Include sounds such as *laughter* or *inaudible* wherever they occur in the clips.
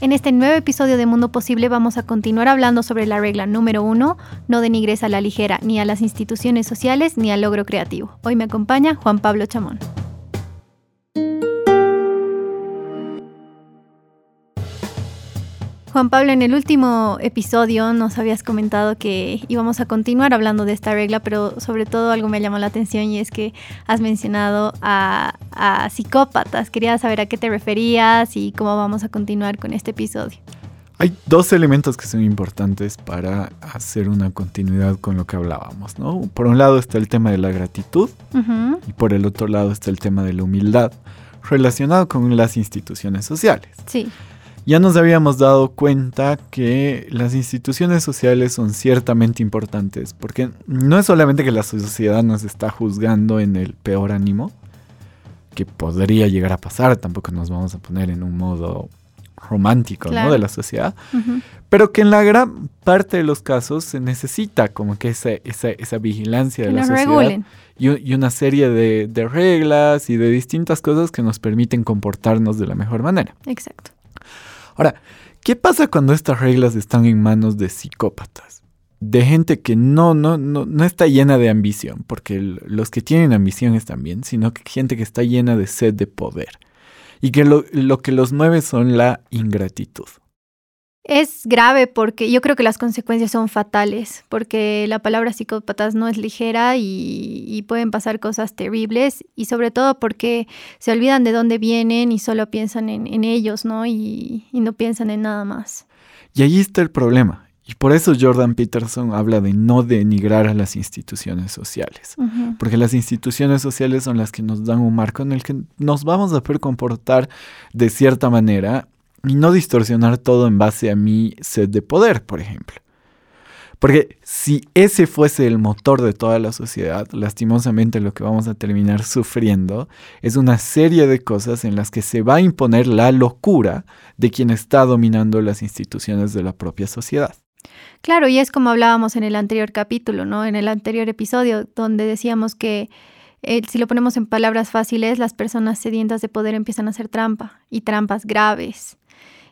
En este nuevo episodio de Mundo Posible vamos a continuar hablando sobre la regla número uno, no denigres a la ligera ni a las instituciones sociales ni al logro creativo. Hoy me acompaña Juan Pablo Chamón. Juan Pablo, en el último episodio nos habías comentado que íbamos a continuar hablando de esta regla, pero sobre todo algo me llamó la atención y es que has mencionado a, psicópatas. Quería saber a qué te referías y cómo vamos a continuar con este episodio. Hay dos elementos que son importantes para hacer una continuidad con lo que hablábamos, ¿no? Por un lado está el tema de la gratitud y por el otro lado está el tema de la humildad relacionado con las instituciones sociales. Sí ya nos habíamos dado cuenta que las instituciones sociales son ciertamente importantes, porque no es solamente que la sociedad nos está juzgando en el peor ánimo, que podría llegar a pasar, tampoco nos vamos a poner en un modo romántico de la sociedad, pero que en la gran parte de los casos se necesita como que esa, esa, vigilancia de la sociedad y, una serie de, de reglas y de distintas cosas que nos permiten comportarnos de la mejor manera. Exacto. Ahora, ¿qué pasa cuando estas reglas están en manos de psicópatas? De gente que no, no, no, no está llena de ambición, porque los que tienen ambición están bien, sino que gente que está llena de sed de poder. Y que lo que los mueve son la ingratitud. Es grave porque yo creo que las consecuencias son fatales, porque la palabra psicópatas no es ligera y, pueden pasar cosas terribles y sobre todo porque se olvidan de dónde vienen y solo piensan en, ellos, ¿no? Y, no piensan en nada más. Y ahí está el problema. Y por eso Jordan Peterson habla de no denigrar a las instituciones sociales, porque las instituciones sociales son las que nos dan un marco en el que nos vamos a poder comportar de cierta manera y no distorsionar todo en base a mi sed de poder, por ejemplo. Porque si ese fuese el motor de toda la sociedad, lastimosamente lo que vamos a terminar sufriendo es una serie de cosas en las que se va a imponer la locura de quien está dominando las instituciones de la propia sociedad. Claro, y es como hablábamos en el anterior capítulo, ¿no? En el anterior episodio, donde decíamos que eh, si lo ponemos en palabras fáciles, las personas sedientas de poder empiezan a hacer trampa y trampas graves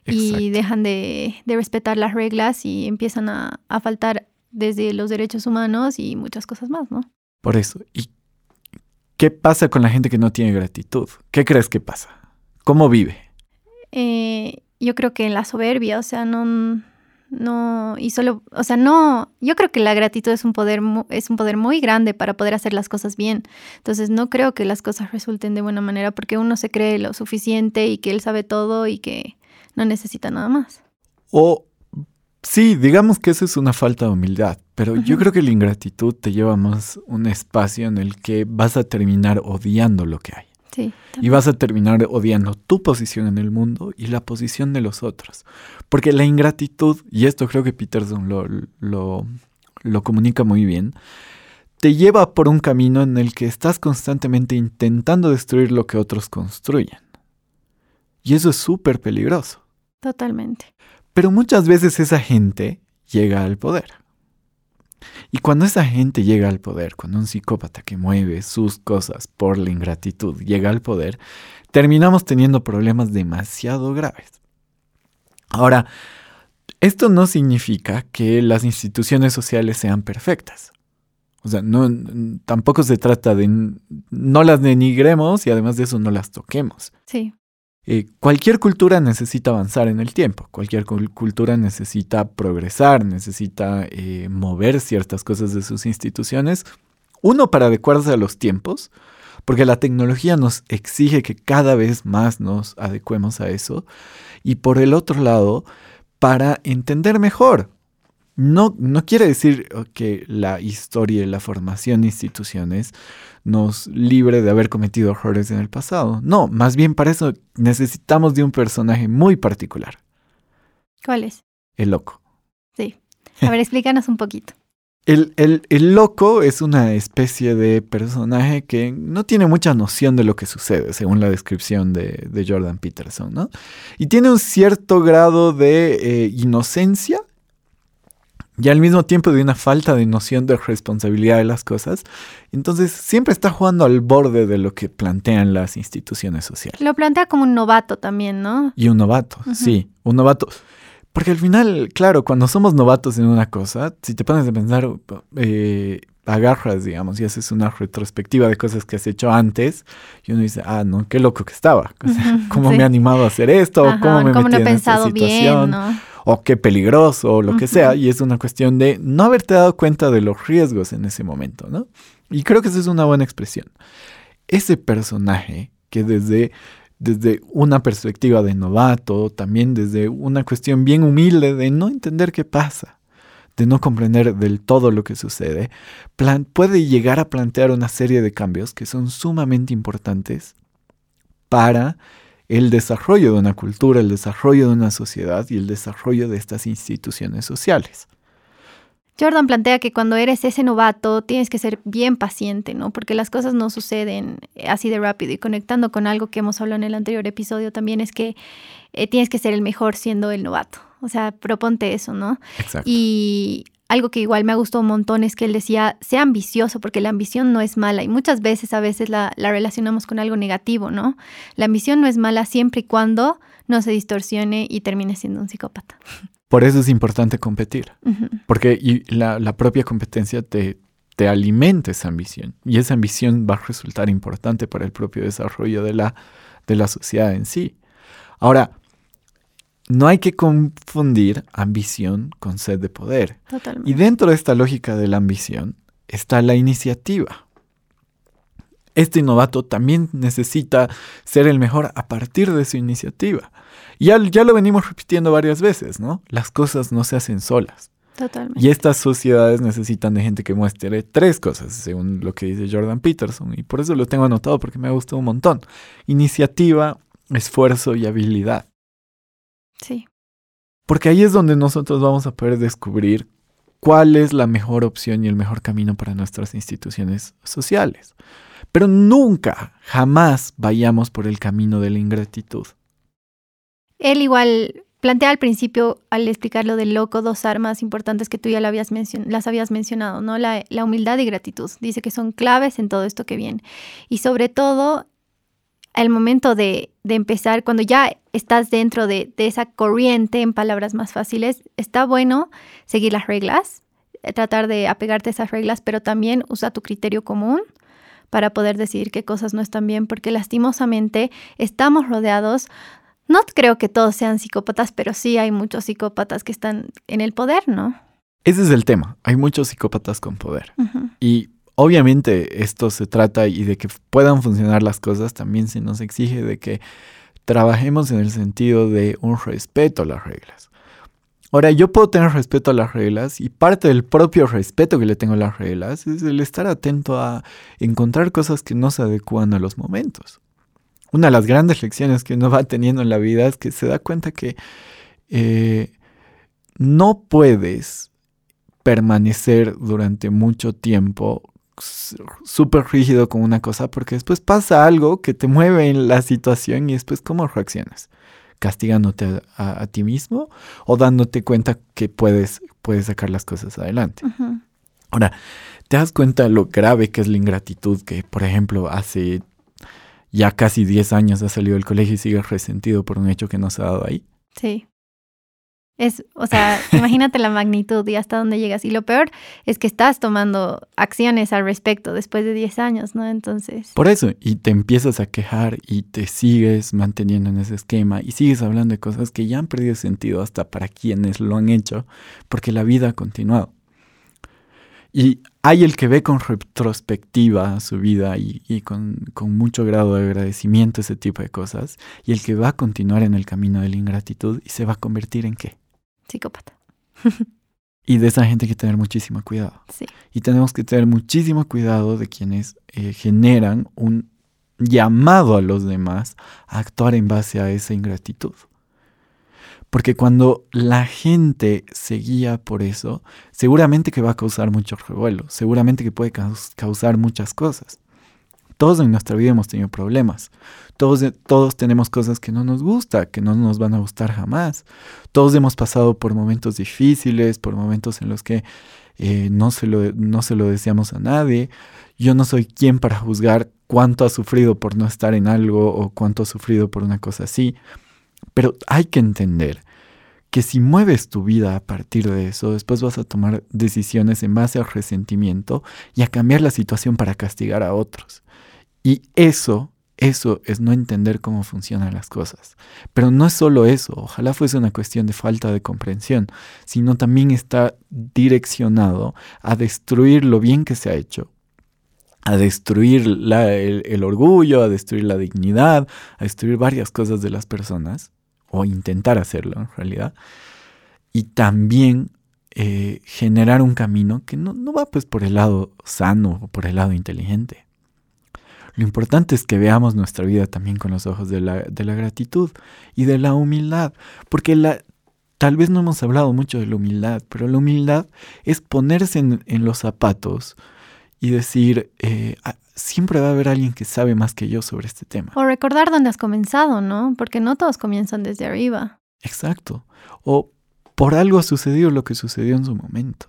y dejan de, respetar las reglas y empiezan a, faltar desde los derechos humanos y muchas cosas más, ¿no? Por eso. ¿Y qué pasa con la gente que no tiene gratitud? ¿Qué crees que pasa? ¿Cómo vive? Eh, yo creo que en la soberbia, o sea, no, no, y solo, o sea, no, yo creo que la gratitud es un poder, es un poder muy grande para poder hacer las cosas bien. Entonces, no creo que las cosas resulten de buena manera porque uno se cree lo suficiente y que él sabe todo y que no necesita nada más. O sí, digamos que eso es una falta de humildad, pero yo creo que la ingratitud te lleva más un espacio en el que vas a terminar odiando lo que hay. Sí, y vas a terminar odiando tu posición en el mundo y la posición de los otros. Porque la ingratitud, y esto creo que Peterson lo, lo, lo comunica muy bien, te lleva por un camino en el que estás constantemente intentando destruir lo que otros construyen. Y eso es súper peligroso. Totalmente. Pero muchas veces esa gente llega al poder. Y cuando esa gente llega al poder, cuando un psicópata que mueve sus cosas por la ingratitud llega al poder, terminamos teniendo problemas demasiado graves. Ahora, esto no significa que las instituciones sociales sean perfectas. O sea, no, tampoco se trata de no las denigremos y además de eso no las toquemos. Sí. Eh, cualquier cultura necesita avanzar en el tiempo, cualquier cultura necesita progresar, necesita eh, mover ciertas cosas de sus instituciones. Uno, para adecuarse a los tiempos, porque la tecnología nos exige que cada vez más nos adecuemos a eso. Y por el otro lado, para entender mejor no, no quiere decir que la historia y la formación de instituciones nos libre de haber cometido errores en el pasado. No, más bien para eso necesitamos de un personaje muy particular. ¿Cuál es? El loco. Sí. A ver, explícanos un poquito. *laughs* El, loco es una especie de personaje que no tiene mucha noción de lo que sucede, según la descripción de, Jordan Peterson, ¿no? Y tiene un cierto grado de eh, inocencia y al mismo tiempo de una falta de noción de responsabilidad de las cosas. Entonces siempre está jugando al borde de lo que plantean las instituciones sociales. Lo plantea como un novato también, ¿no? Y un novato, sí, un novato. Porque al final, claro, cuando somos novatos en una cosa, si te pones a pensar, eh, agarras, digamos, y haces una retrospectiva de cosas que has hecho antes, y uno dice, ah, no, qué loco que estaba. ¿Cómo me he animado a hacer esto? ¿Cómo me he metido en esta situación? O qué peligroso, o lo que sea. Y es una cuestión de no haberte dado cuenta de los riesgos en ese momento, ¿no? Y creo que esa es una buena expresión. Ese personaje que desde desde una perspectiva de novato, también desde una cuestión bien humilde de no entender qué pasa, de no comprender del todo lo que sucede, puede llegar a plantear una serie de cambios que son sumamente importantes para el desarrollo de una cultura, el desarrollo de una sociedad y el desarrollo de estas instituciones sociales. Jordan plantea que cuando eres ese novato tienes que ser bien paciente, ¿no? Porque las cosas no suceden así de rápido. Y conectando con algo que hemos hablado en el anterior episodio también es que eh, tienes que ser el mejor siendo el novato. O sea, proponte eso, ¿no? Exacto. Y algo que igual me gustó un montón es que él decía, sea ambicioso, porque la ambición no es mala. Y muchas veces, a veces la, la relacionamos con algo negativo, ¿no? La ambición no es mala siempre y cuando no se distorsione y termine siendo un psicópata. Por eso es importante competir, porque y la, la, propia competencia te, te alimenta esa ambición y esa ambición va a resultar importante para el propio desarrollo de la, de la sociedad en sí. Ahora, no hay que confundir ambición con sed de poder. Totalmente. Y dentro de esta lógica de la ambición está la iniciativa. Este novato también necesita ser el mejor a partir de su iniciativa. Ya, ya lo venimos repitiendo varias veces, ¿no? Las cosas no se hacen solas. Totalmente. Y estas sociedades necesitan de gente que muestre tres cosas, según lo que dice Jordan Peterson. Y por eso lo tengo anotado porque me ha gustado un montón. Iniciativa, esfuerzo y habilidad. Sí. Porque ahí es donde nosotros vamos a poder descubrir cuál es la mejor opción y el mejor camino para nuestras instituciones sociales. Pero nunca, jamás vayamos por el camino de la ingratitud. Él igual plantea al principio, al explicar lo del loco, dos armas importantes que tú ya habías las habías mencionado, ¿no? La, la, humildad y gratitud. Dice que son claves en todo esto que viene. Y sobre todo, el momento de, de empezar, cuando ya estás dentro de, de, esa corriente, en palabras más fáciles, está bueno seguir las reglas, eh, tratar de apegarte a esas reglas, pero también usa tu criterio común para poder decidir qué cosas no están bien, porque lastimosamente estamos rodeados no creo que todos sean psicópatas, pero sí hay muchos psicópatas que están en el poder, ¿no? Ese es el tema. Hay muchos psicópatas con poder. Y obviamente esto se trata y de que puedan funcionar las cosas también se nos exige de que trabajemos en el sentido de un respeto a las reglas. Ahora, yo puedo tener respeto a las reglas y parte del propio respeto que le tengo a las reglas es el estar atento a encontrar cosas que no se adecuan a los momentos una de las grandes lecciones que uno va teniendo en la vida es que se da cuenta que eh, no puedes permanecer durante mucho tiempo súper rígido con una cosa porque después pasa algo que te mueve en la situación y después cómo reaccionas castigándote a, ti mismo o dándote cuenta que puedes, puedes sacar las cosas adelante. Ahora, ¿te das cuenta lo grave que es la ingratitud que, por ejemplo, hace ya casi 10 años ha salido del colegio y sigue resentido por un hecho que no se ha dado ahí. Sí. Es, o sea, *laughs* imagínate la magnitud y hasta dónde llegas. Y lo peor es que estás tomando acciones al respecto después de 10 años, ¿no? Entonces. Por eso, y te empiezas a quejar y te sigues manteniendo en ese esquema y sigues hablando de cosas que ya han perdido sentido hasta para quienes lo han hecho, porque la vida ha continuado. Y hay el que ve con retrospectiva su vida y, con, con, mucho grado de agradecimiento ese tipo de cosas, y el que va a continuar en el camino de la ingratitud y se va a convertir en qué? Psicópata. y de esa gente hay que tener muchísimo cuidado. Sí. Y tenemos que tener muchísimo cuidado de quienes eh, generan un llamado a los demás a actuar en base a esa ingratitud. Porque cuando la gente se guía por eso, seguramente que va a causar mucho revuelo, seguramente que puede causar muchas cosas. Todos en nuestra vida hemos tenido problemas. Todos, todos tenemos cosas que no nos gusta, que no nos van a gustar jamás. Todos hemos pasado por momentos difíciles, por momentos en los que eh, no, se lo, no se lo deseamos a nadie. Yo no soy quien para juzgar cuánto ha sufrido por no estar en algo o cuánto ha sufrido por una cosa así. Pero hay que entender que si mueves tu vida a partir de eso, después vas a tomar decisiones en base al resentimiento y a cambiar la situación para castigar a otros. Y eso, eso es no entender cómo funcionan las cosas. Pero no es solo eso, ojalá fuese una cuestión de falta de comprensión, sino también está direccionado a destruir lo bien que se ha hecho, a destruir el orgullo, a destruir la dignidad, a destruir varias cosas de las personas o intentar hacerlo en realidad, y también eh, generar un camino que no, va pues por el lado sano o por el lado inteligente. Lo importante es que veamos nuestra vida también con los ojos de la, gratitud y de la humildad, porque la, tal vez no hemos hablado mucho de la humildad, pero la humildad es ponerse en, los zapatos y decir, eh, siempre va a haber alguien que sabe más que yo sobre este tema. O recordar dónde has comenzado, ¿no? Porque no todos comienzan desde arriba. Exacto. O por algo ha sucedido lo que sucedió en su momento.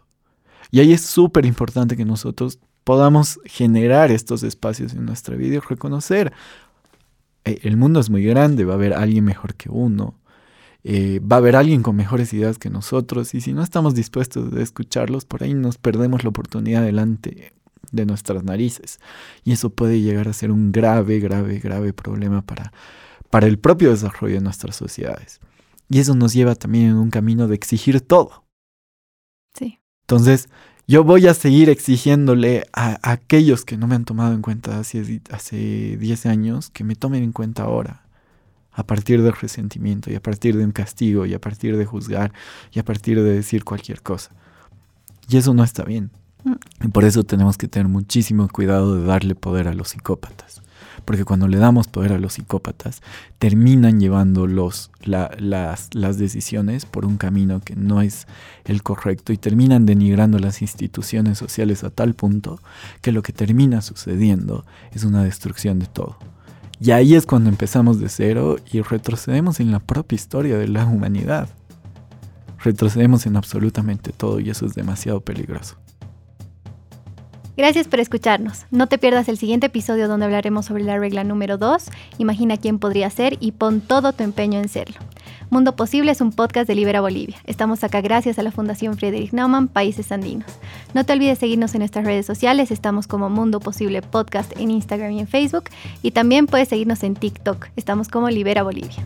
Y ahí es súper importante que nosotros podamos generar estos espacios en nuestra vida y reconocer, eh, el mundo es muy grande, va a haber alguien mejor que uno, eh, va a haber alguien con mejores ideas que nosotros y si no estamos dispuestos a escucharlos, por ahí nos perdemos la oportunidad delante de nuestras narices. Y eso puede llegar a ser un grave, grave, grave problema para, para el propio desarrollo de nuestras sociedades. Y eso nos lleva también en un camino de exigir todo. Sí. Entonces, yo voy a seguir exigiéndole a, aquellos que no me han tomado en cuenta hace, hace 10 años que me tomen en cuenta ahora. A partir del resentimiento y a partir de un castigo y a partir de juzgar y a partir de decir cualquier cosa. Y eso no está bien. Y por eso tenemos que tener muchísimo cuidado de darle poder a los psicópatas. Porque cuando le damos poder a los psicópatas, terminan llevando los, las, las decisiones por un camino que no es el correcto y terminan denigrando las instituciones sociales a tal punto que lo que termina sucediendo es una destrucción de todo. Y ahí es cuando empezamos de cero y retrocedemos en la propia historia de la humanidad. Retrocedemos en absolutamente todo y eso es demasiado peligroso. Gracias por escucharnos. No te pierdas el siguiente episodio donde hablaremos sobre la regla número 2, imagina quién podría ser y pon todo tu empeño en serlo. Mundo Posible es un podcast de Libera Bolivia. Estamos acá gracias a la Fundación Friedrich Naumann, Países Andinos. No te olvides seguirnos en nuestras redes sociales, estamos como Mundo Posible Podcast en Instagram y en Facebook, y también puedes seguirnos en TikTok, estamos como Libera Bolivia.